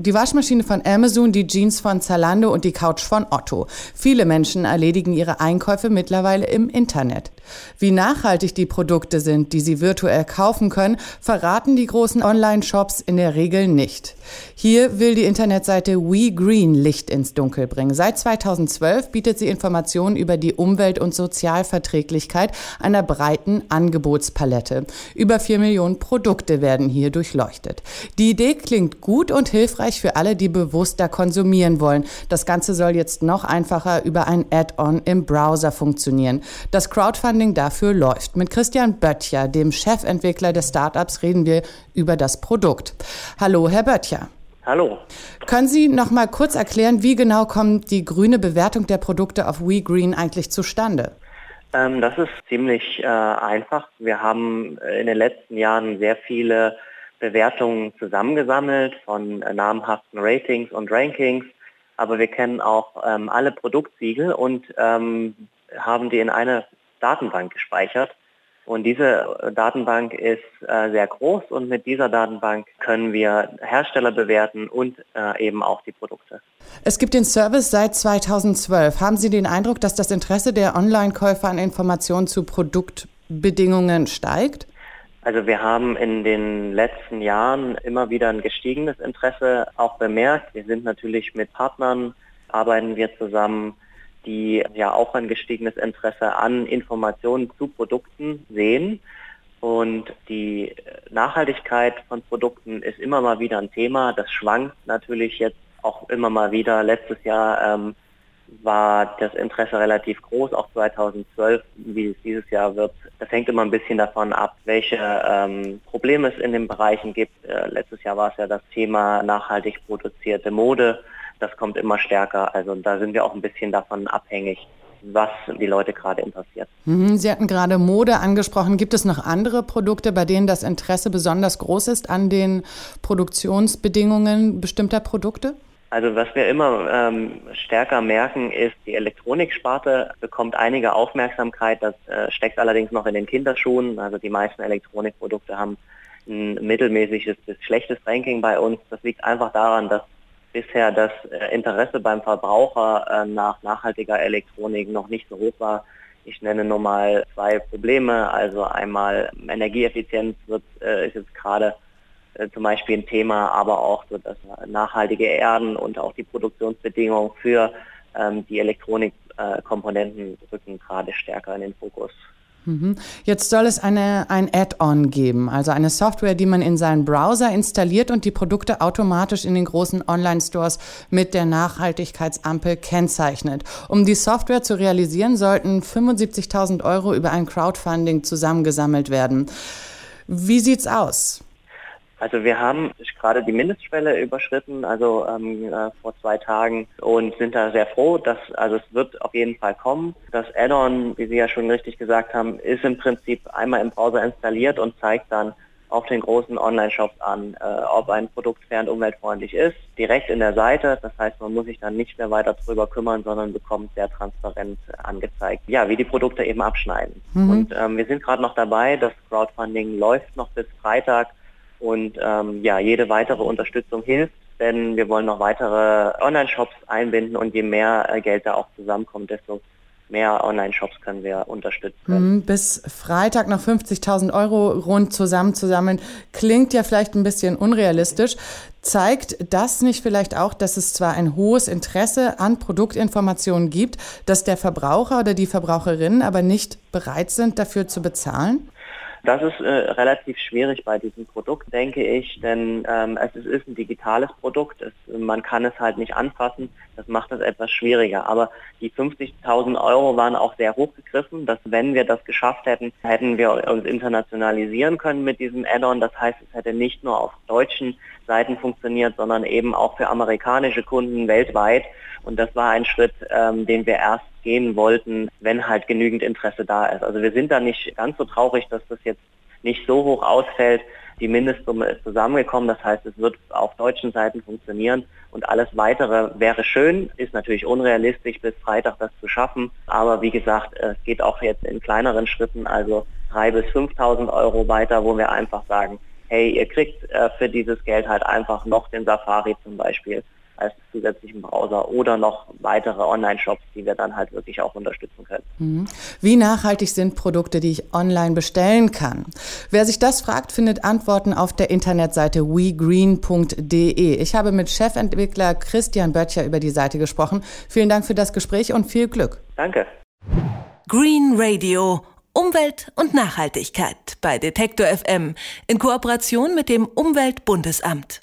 Die Waschmaschine von Amazon, die Jeans von Zalando und die Couch von Otto. Viele Menschen erledigen ihre Einkäufe mittlerweile im Internet. Wie nachhaltig die Produkte sind, die sie virtuell kaufen können, verraten die großen Online-Shops in der Regel nicht. Hier will die Internetseite WeGreen Licht ins Dunkel bringen. Seit 2012 bietet sie Informationen über die Umwelt- und Sozialverträglichkeit einer breiten Angebotspalette. Über vier Millionen Produkte werden hier durchleuchtet. Die Idee klingt gut und hilfreich für alle, die bewusster konsumieren wollen. Das Ganze soll jetzt noch einfacher über ein Add-on im Browser funktionieren. Das Crowdfunding dafür läuft. Mit Christian Böttcher, dem Chefentwickler des Startups, reden wir über das Produkt. Hallo, Herr Böttcher. Hallo. Können Sie noch mal kurz erklären, wie genau kommt die grüne Bewertung der Produkte auf WeGreen eigentlich zustande? Ähm, das ist ziemlich äh, einfach. Wir haben in den letzten Jahren sehr viele Bewertungen zusammengesammelt von äh, namhaften Ratings und Rankings, aber wir kennen auch ähm, alle Produktsiegel und ähm, haben die in eine Datenbank gespeichert. Und diese äh, Datenbank ist äh, sehr groß und mit dieser Datenbank können wir Hersteller bewerten und äh, eben auch die Produkte. Es gibt den Service seit 2012. Haben Sie den Eindruck, dass das Interesse der Online-Käufer an Informationen zu Produktbedingungen steigt? Also wir haben in den letzten Jahren immer wieder ein gestiegenes Interesse auch bemerkt. Wir sind natürlich mit Partnern, arbeiten wir zusammen die ja auch ein gestiegenes Interesse an Informationen zu Produkten sehen. Und die Nachhaltigkeit von Produkten ist immer mal wieder ein Thema. Das schwankt natürlich jetzt auch immer mal wieder. Letztes Jahr ähm, war das Interesse relativ groß, auch 2012, wie es dieses Jahr wird. Das hängt immer ein bisschen davon ab, welche ähm, Probleme es in den Bereichen gibt. Äh, letztes Jahr war es ja das Thema nachhaltig produzierte Mode das kommt immer stärker. Also da sind wir auch ein bisschen davon abhängig, was die Leute gerade interessiert. Mhm, Sie hatten gerade Mode angesprochen. Gibt es noch andere Produkte, bei denen das Interesse besonders groß ist an den Produktionsbedingungen bestimmter Produkte? Also was wir immer ähm, stärker merken, ist, die Elektroniksparte bekommt einige Aufmerksamkeit. Das äh, steckt allerdings noch in den Kinderschuhen. Also die meisten Elektronikprodukte haben ein mittelmäßiges bis schlechtes Ranking bei uns. Das liegt einfach daran, dass bisher das äh, Interesse beim Verbraucher äh, nach nachhaltiger Elektronik noch nicht so hoch war. Ich nenne nur mal zwei Probleme. Also einmal Energieeffizienz wird, äh, ist jetzt gerade zum Beispiel ein Thema, aber auch so das nachhaltige Erden und auch die Produktionsbedingungen für ähm, die Elektronikkomponenten rücken gerade stärker in den Fokus. Mhm. Jetzt soll es eine, ein Add-on geben, also eine Software, die man in seinen Browser installiert und die Produkte automatisch in den großen Online-Stores mit der Nachhaltigkeitsampel kennzeichnet. Um die Software zu realisieren, sollten 75.000 Euro über ein Crowdfunding zusammengesammelt werden. Wie sieht's aus? Also wir haben gerade die Mindestschwelle überschritten, also ähm, äh, vor zwei Tagen und sind da sehr froh, dass also es wird auf jeden Fall kommen. Das Add-on, wie Sie ja schon richtig gesagt haben, ist im Prinzip einmal im Browser installiert und zeigt dann auf den großen Online-Shops an, äh, ob ein Produkt fair und umweltfreundlich ist, direkt in der Seite. Das heißt, man muss sich dann nicht mehr weiter darüber kümmern, sondern bekommt sehr transparent angezeigt, ja, wie die Produkte eben abschneiden. Mhm. Und ähm, wir sind gerade noch dabei, das Crowdfunding läuft noch bis Freitag und ähm, ja, jede weitere Unterstützung hilft, denn wir wollen noch weitere Online-Shops einbinden und je mehr äh, Geld da auch zusammenkommt, desto mehr Online-Shops können wir unterstützen. Mhm, bis Freitag noch 50.000 Euro rund zusammenzusammeln, klingt ja vielleicht ein bisschen unrealistisch. Zeigt das nicht vielleicht auch, dass es zwar ein hohes Interesse an Produktinformationen gibt, dass der Verbraucher oder die Verbraucherinnen aber nicht bereit sind, dafür zu bezahlen? Das ist äh, relativ schwierig bei diesem Produkt, denke ich, denn ähm, es ist, ist, ein digitales Produkt. Es, man kann es halt nicht anfassen. Das macht es etwas schwieriger. Aber die 50.000 Euro waren auch sehr hoch gegriffen, dass wenn wir das geschafft hätten, hätten wir uns internationalisieren können mit diesem Add-on. Das heißt, es hätte nicht nur auf deutschen Seiten funktioniert, sondern eben auch für amerikanische Kunden weltweit. Und das war ein Schritt, ähm, den wir erst gehen wollten, wenn halt genügend Interesse da ist. Also wir sind da nicht ganz so traurig, dass das jetzt nicht so hoch ausfällt. Die Mindestsumme ist zusammengekommen, das heißt, es wird auf deutschen Seiten funktionieren und alles weitere wäre schön, ist natürlich unrealistisch, bis Freitag das zu schaffen. Aber wie gesagt, es geht auch jetzt in kleineren Schritten, also 3.000 bis 5.000 Euro weiter, wo wir einfach sagen, hey, ihr kriegt äh, für dieses Geld halt einfach noch den Safari zum Beispiel als zusätzlichen Browser oder noch weitere Online-Shops, die wir dann halt wirklich auch unterstützen können. Mhm. Wie nachhaltig sind Produkte, die ich online bestellen kann? Wer sich das fragt, findet Antworten auf der Internetseite wegreen.de. Ich habe mit Chefentwickler Christian Böttcher über die Seite gesprochen. Vielen Dank für das Gespräch und viel Glück. Danke. Green Radio. Umwelt und Nachhaltigkeit bei Detektor FM in Kooperation mit dem Umweltbundesamt.